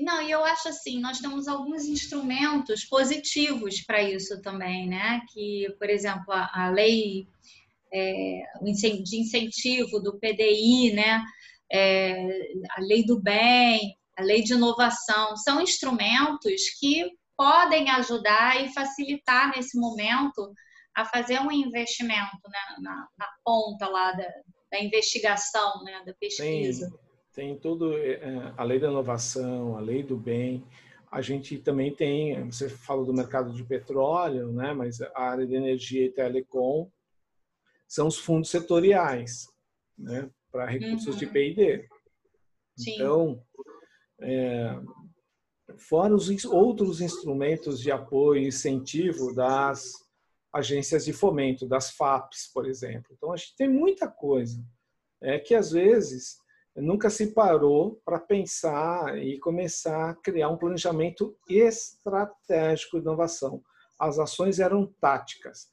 Não, e eu acho assim, nós temos alguns instrumentos positivos para isso também, né? Que, por exemplo, a, a lei é, de incentivo do PDI, né? É, a lei do bem, a lei de inovação, são instrumentos que podem ajudar e facilitar nesse momento a fazer um investimento né? na, na, ponta lá da, da investigação, né? da pesquisa. Sim tem tudo é, a lei da inovação, a lei do bem. A gente também tem, você falou do mercado de petróleo, né? Mas a área de energia e telecom são os fundos setoriais, né? Para recursos uhum. de P&D. Então, é, fora os outros instrumentos de apoio e incentivo das agências de fomento, das FAPs, por exemplo. Então, a gente tem muita coisa é que às vezes nunca se parou para pensar e começar a criar um planejamento estratégico de inovação. As ações eram táticas.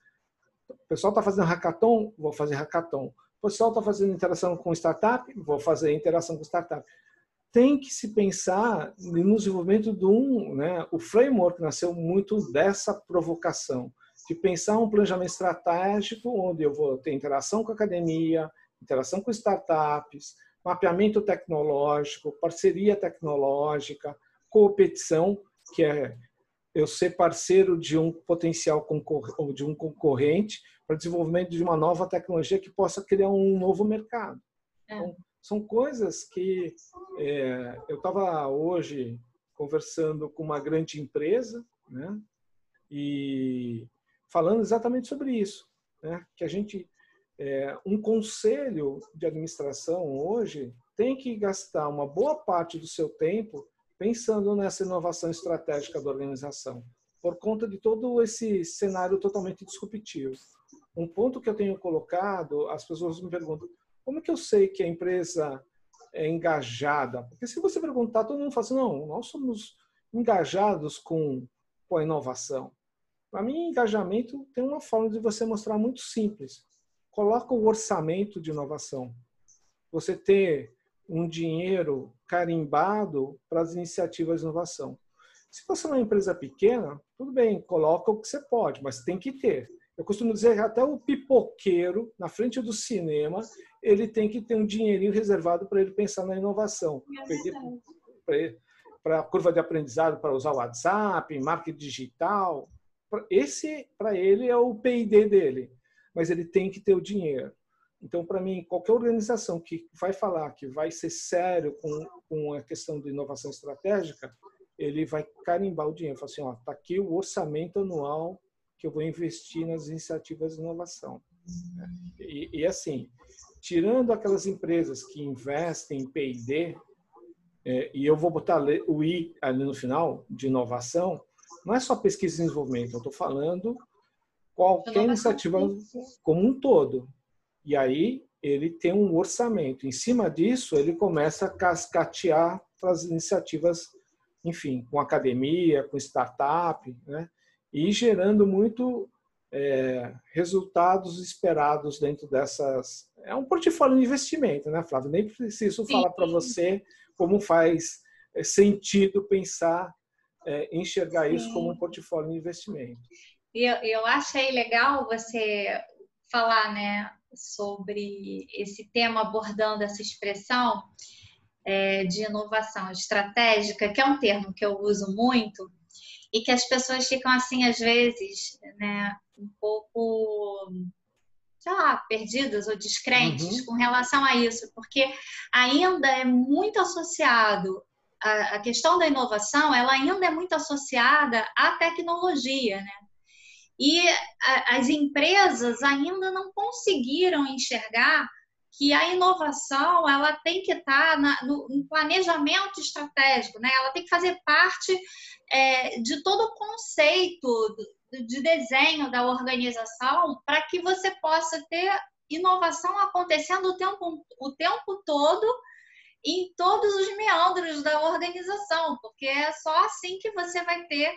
O pessoal está fazendo hackathon, vou fazer hackathon. O pessoal está fazendo interação com startup, vou fazer interação com startup. Tem que se pensar no desenvolvimento de um, né? O framework nasceu muito dessa provocação, de pensar um planejamento estratégico onde eu vou ter interação com a academia, interação com startups, mapeamento tecnológico, parceria tecnológica, competição, que é eu ser parceiro de um potencial ou de um concorrente para desenvolvimento de uma nova tecnologia que possa criar um novo mercado. É. Então, são coisas que é, eu estava hoje conversando com uma grande empresa, né? E falando exatamente sobre isso, né? Que a gente é, um conselho de administração hoje tem que gastar uma boa parte do seu tempo pensando nessa inovação estratégica da organização, por conta de todo esse cenário totalmente disruptivo. Um ponto que eu tenho colocado, as pessoas me perguntam, como é que eu sei que a empresa é engajada? Porque se você perguntar, todo mundo fala assim, não, nós somos engajados com, com a inovação. Para mim, engajamento tem uma forma de você mostrar muito simples. Coloca o orçamento de inovação. Você ter um dinheiro carimbado para as iniciativas de inovação. Se você é uma empresa pequena, tudo bem, coloca o que você pode, mas tem que ter. Eu costumo dizer que até o pipoqueiro, na frente do cinema, ele tem que ter um dinheirinho reservado para ele pensar na inovação. Para a curva de aprendizado, para usar o WhatsApp, marketing digital. Esse, para ele, é o PID dele. Mas ele tem que ter o dinheiro. Então, para mim, qualquer organização que vai falar que vai ser sério com, com a questão de inovação estratégica, ele vai carimbar o dinheiro. Fala assim, ó, tá aqui o orçamento anual que eu vou investir nas iniciativas de inovação. E, e assim, tirando aquelas empresas que investem em P&D, é, e eu vou botar o I ali no final, de inovação, não é só pesquisa e desenvolvimento, eu estou falando qualquer iniciativa como um todo. E aí ele tem um orçamento. Em cima disso, ele começa a cascatear as iniciativas, enfim, com academia, com startup, né? E gerando muito é, resultados esperados dentro dessas. É um portfólio de investimento, né, Flávio? Nem preciso Sim. falar para você como faz é, sentido pensar, é, enxergar Sim. isso como um portfólio de investimento. Eu, eu achei legal você falar, né, sobre esse tema abordando essa expressão é, de inovação estratégica, que é um termo que eu uso muito, e que as pessoas ficam assim às vezes, né, um pouco sei lá, perdidas ou descrentes uhum. com relação a isso, porque ainda é muito associado a, questão da inovação, ela ainda é muito associada à tecnologia, né? E as empresas ainda não conseguiram enxergar que a inovação ela tem que estar na, no, no, planejamento estratégico, né? Ela tem que fazer parte é, de todo o conceito de desenho da organização para que você possa ter inovação acontecendo o tempo, o tempo todo em todos os meandros da organização, porque é só assim que você vai ter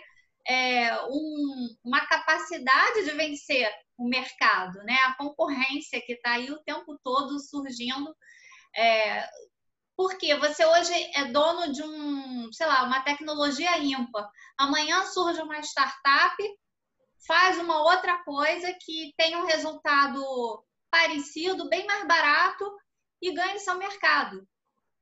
é, um, uma capacidade de vencer o mercado, né? A concorrência que está aí o tempo todo surgindo. É, porque você hoje é dono de um, sei lá, uma tecnologia ímpar. Amanhã surge uma startup, faz uma outra coisa que tem um resultado parecido, bem mais barato e ganha seu mercado.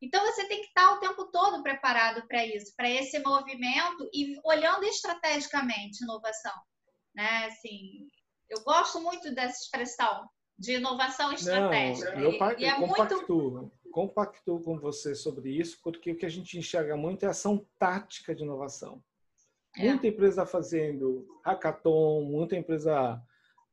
Então você tem que estar o tempo todo preparado para isso, para esse movimento e olhando estrategicamente inovação, né? Assim, eu gosto muito dessa expressão de inovação estratégica. Não, eu, e, eu é compactuo, muito... compactuo com você sobre isso, porque o que a gente enxerga muito é a ação tática de inovação. É. Muita empresa fazendo hackathon, muita empresa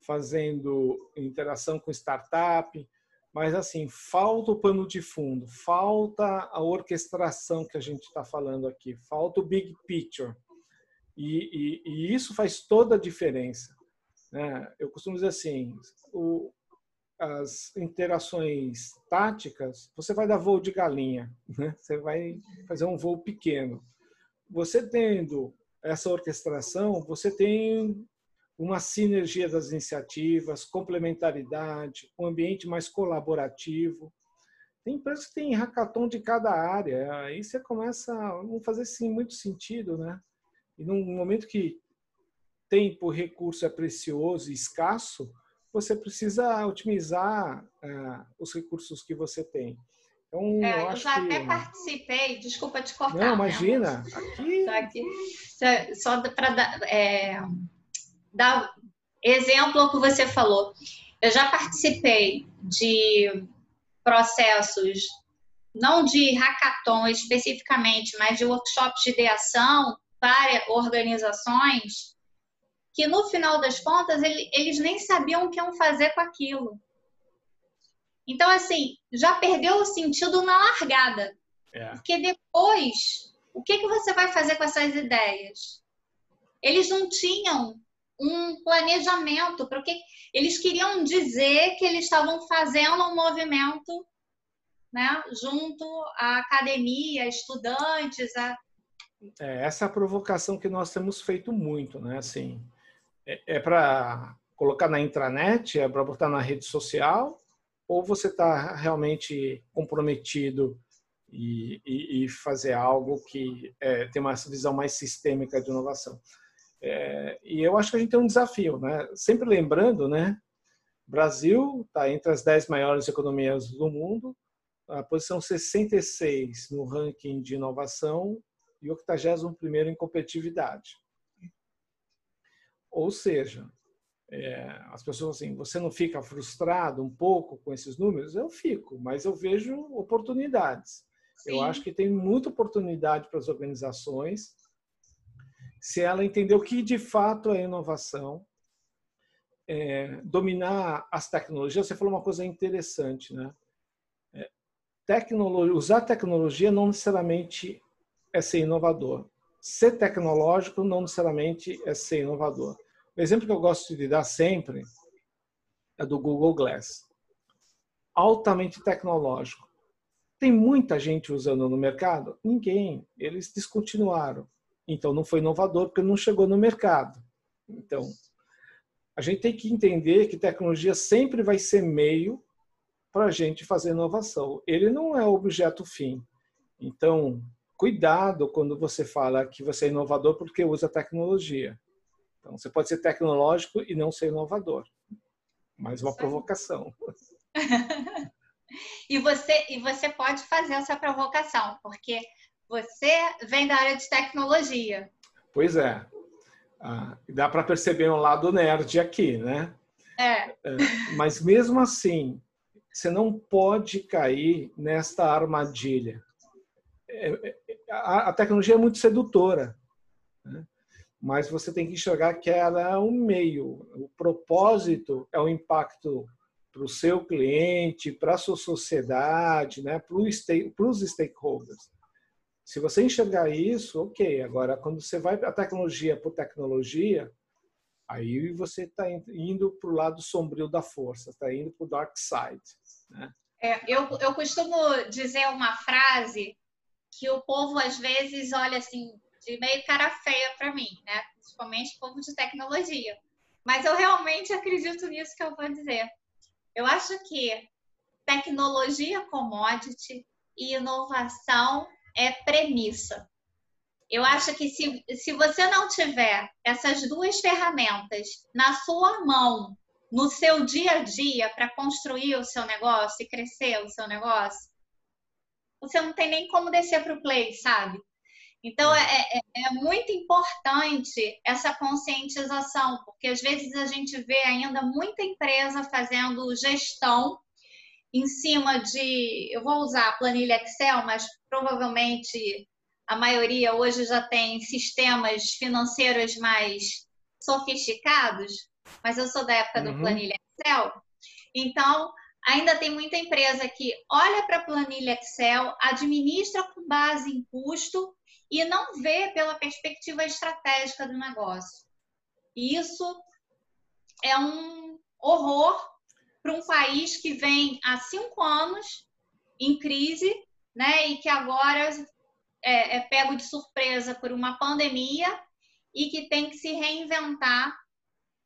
fazendo interação com startup, mas assim, falta o pano de fundo, falta a orquestração que a gente está falando aqui, falta o big picture. E, e, e, isso faz toda a diferença. Né? Eu costumo dizer assim, o, as interações táticas, você vai dar voo de galinha, né? você vai fazer um voo pequeno. Você tendo essa orquestração, você tem uma sinergia das iniciativas, complementaridade, um ambiente mais colaborativo. Tem empresas que têm hackathon de cada área, aí você começa a não fazer sim muito sentido, né? E num momento que tempo, recurso é precioso e escasso, você precisa otimizar uh, os recursos que você tem. Então, é, eu, eu já que... até participei, desculpa te cortar. Não, imagina. Né? Aqui... aqui só para dar. É dar exemplo ao que você falou. Eu já participei de processos não de hackathon especificamente, mas de workshops de ideação para organizações, que no final das contas eles nem sabiam o que iam fazer com aquilo. Então, assim, já perdeu o sentido na largada. É. Porque depois, o que, que você vai fazer com essas ideias? Eles não tinham um planejamento, porque eles queriam dizer que eles estavam fazendo um movimento né, junto à academia, estudantes. A... É, essa é a provocação que nós temos feito muito, né? Assim, é, é para colocar na intranet, é para botar na rede social, ou você está realmente comprometido e, e, e, fazer algo que é, tem uma visão mais sistêmica de inovação. É, e eu acho que a gente tem um desafio, né? Sempre lembrando, né? Brasil está entre as 10 maiores economias do mundo, a posição 66 no ranking de inovação e 81 em competitividade. Ou seja, é, as pessoas assim, você não fica frustrado um pouco com esses números? Eu fico, mas eu vejo oportunidades. Sim. Eu acho que tem muita oportunidade para as organizações se ela entender o que de fato é inovação, é, dominar as tecnologias. Você falou uma coisa interessante, né? É, tecnologia, usar tecnologia não necessariamente é ser inovador. Ser tecnológico não necessariamente é ser inovador. O exemplo que eu gosto de dar sempre é do Google Glass. Altamente tecnológico. Tem muita gente usando no mercado? Ninguém. Eles descontinuaram. Então não foi inovador porque não chegou no mercado. Então, a gente tem que entender que tecnologia sempre vai ser meio para a gente fazer inovação. Ele não é objeto fim. Então, cuidado quando você fala que você é inovador porque usa tecnologia. Então, você pode ser tecnológico e não ser inovador. Mais uma provocação. (laughs) e, você, e você pode fazer essa provocação, porque você vem da área de tecnologia. Pois é. Ah, dá para perceber um lado nerd aqui, né? É. é. Mas mesmo assim, você não pode cair nesta armadilha. É, é, a, tecnologia é muito sedutora. Né? mas você tem que enxergar que ela é um meio. O propósito é o impacto para o seu cliente, para a sua sociedade, né, para os stakeholders. Se você enxergar isso, ok. Agora, quando você vai a tecnologia por tecnologia, aí você está indo para o lado sombrio da força, está indo para o dark side. Né? É, eu, eu costumo dizer uma frase que o povo às vezes olha assim de meio cara feia para mim, né? Principalmente povo de tecnologia. Mas eu realmente acredito nisso que eu vou dizer. Eu acho que tecnologia commodity e inovação é premissa. Eu acho que se, se você não tiver essas duas ferramentas na sua mão, no seu dia a dia, para construir o seu negócio e crescer o seu negócio, você não tem nem como descer para o play, sabe? Então, é, é, é, muito importante essa conscientização, porque às vezes a gente vê ainda muita empresa fazendo gestão em cima de. Eu vou usar a planilha Excel, mas provavelmente a maioria hoje já tem sistemas financeiros mais sofisticados, mas eu sou da época uhum. do planilha Excel. Então, ainda tem muita empresa que olha para a planilha Excel, administra com base em custo e não vê pela perspectiva estratégica do negócio. E isso é um horror para um país que vem há cinco anos em crise, né, e que agora é, é pego de surpresa por uma pandemia e que tem que se reinventar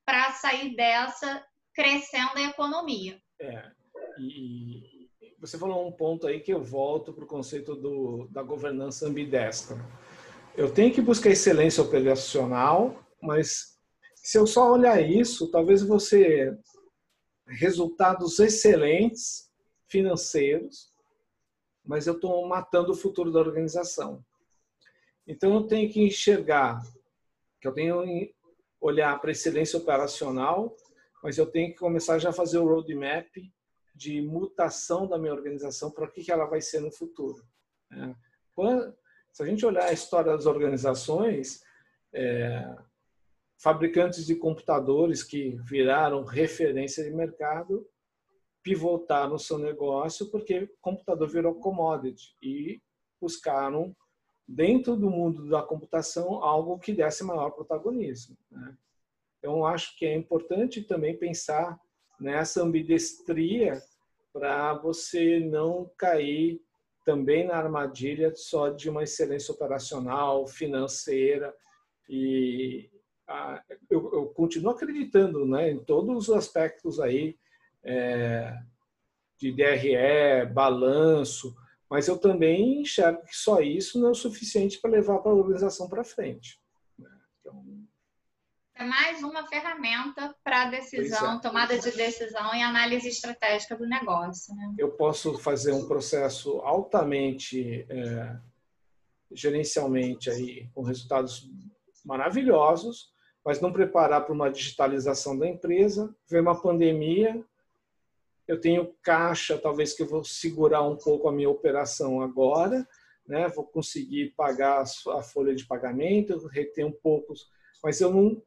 para sair dessa crescendo a economia. É, e, você falou um ponto aí que eu volto para o conceito do, da governança ambidestra. Eu tenho que buscar excelência operacional, mas se eu só olhar isso, talvez você resultados excelentes financeiros, mas eu estou matando o futuro da organização. Então eu tenho que enxergar que eu tenho que olhar para excelência operacional, mas eu tenho que começar já a fazer o roadmap de mutação da minha organização para o que ela vai ser no futuro. Né? Se a gente olhar a história das organizações, é, fabricantes de computadores que viraram referência de mercado pivotaram seu negócio porque computador virou commodity e buscaram dentro do mundo da computação algo que desse maior protagonismo. Né? Então, acho que é importante também pensar nessa ambidestria para você não cair também na armadilha só de uma excelência operacional, financeira e ah, eu, eu, continuo acreditando né, em todos os aspectos aí é, de DRE, balanço, mas eu também enxergo que só isso não é o suficiente para levar a organização para frente. Né. Então, é mais uma ferramenta para decisão, é. tomada de decisão e análise estratégica do negócio. Né? Eu posso fazer um processo altamente é, gerencialmente aí com resultados maravilhosos, mas não preparar para uma digitalização da empresa, ver uma pandemia, eu tenho caixa, talvez que eu vou segurar um pouco a minha operação agora, né? Vou conseguir pagar a folha de pagamento, reter um pouco, mas eu não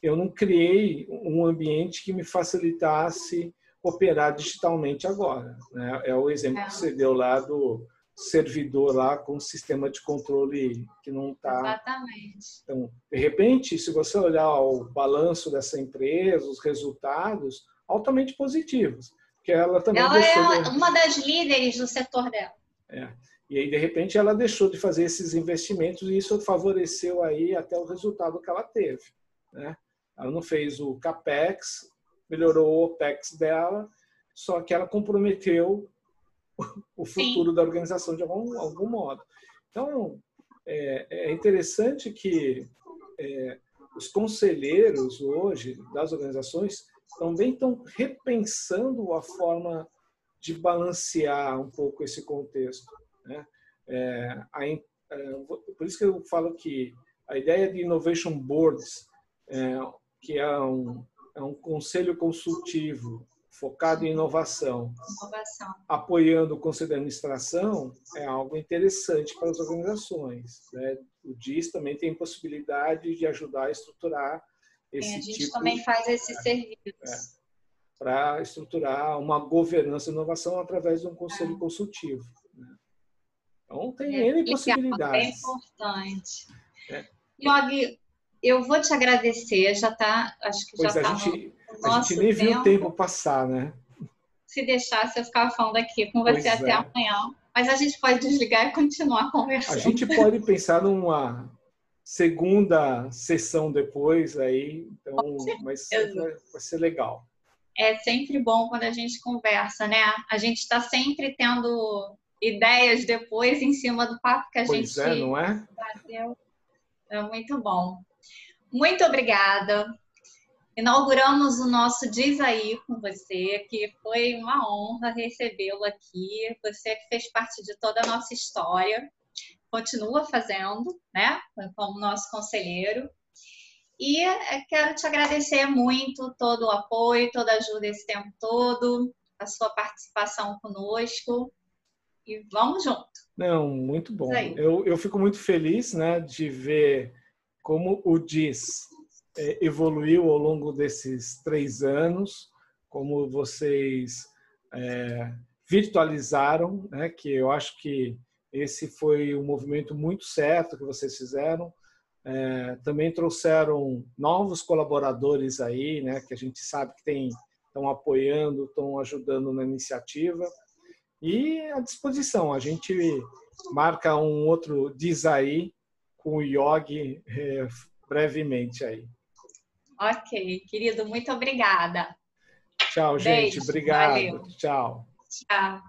eu não criei um ambiente que me facilitasse operar digitalmente agora. Né? É o exemplo que você deu lá do servidor lá com sistema de controle que não está. Exatamente. Então, de repente, se você olhar o balanço dessa empresa, os resultados, altamente positivos, porque ela também ela é de... uma das líderes do setor dela. É. E aí, de repente, ela deixou de fazer esses investimentos e isso favoreceu aí até o resultado que ela teve. Né? Ela não fez o CAPEX, melhorou o OPEX dela, só que ela comprometeu o futuro Sim. da organização de algum, algum modo. Então, é, é interessante que é, os conselheiros hoje das organizações também estão repensando a forma de balancear um pouco esse contexto. Né? É, a, é, por isso que eu falo que a ideia de innovation boards é, que é um, é um conselho consultivo focado em inovação, inovação, apoiando o conselho de administração, é algo interessante para as organizações. Né? O DIS também tem possibilidade de ajudar a estruturar esse tipo... A gente tipo, também faz esse é, serviço. É, para estruturar uma governança de inovação através de um conselho é. consultivo. Né? Então, tem é, N possibilidades. É importante. É. Yogi, eu vou te agradecer, já está, acho que pois já está no, no A gente nem tempo. viu o tempo passar, né? Se deixasse, eu ficava falando aqui com você pois até é. amanhã. Mas a gente pode desligar e continuar conversando. A gente pode pensar numa segunda sessão depois aí, então, mas vai, vai ser legal. É sempre bom quando a gente conversa, né? A gente está sempre tendo ideias depois em cima do papo que a pois gente é, não é? bateu. É muito bom. Muito obrigada. Inauguramos o nosso Diz Aí com você, que foi uma honra recebê-lo aqui. Você que fez parte de toda a nossa história, continua fazendo, né, como nosso conselheiro. E eh, quero te agradecer muito todo o apoio, toda a ajuda esse tempo todo, a sua participação conosco. E vamos junto. Não, muito bom. Eu, eu fico muito feliz né, de ver como o DIS é, evoluiu ao longo desses três anos, como vocês é, virtualizaram, né, que eu acho que esse foi um movimento muito certo que vocês fizeram. É, também trouxeram novos colaboradores aí, né, que a gente sabe que tem, estão apoiando, estão ajudando na iniciativa. E à disposição, a gente marca um outro diz aí com o Yogi é, brevemente aí. Ok, querido, muito obrigada. Tchau, gente. Beijo, Obrigado. Valeu. Tchau. Tchau.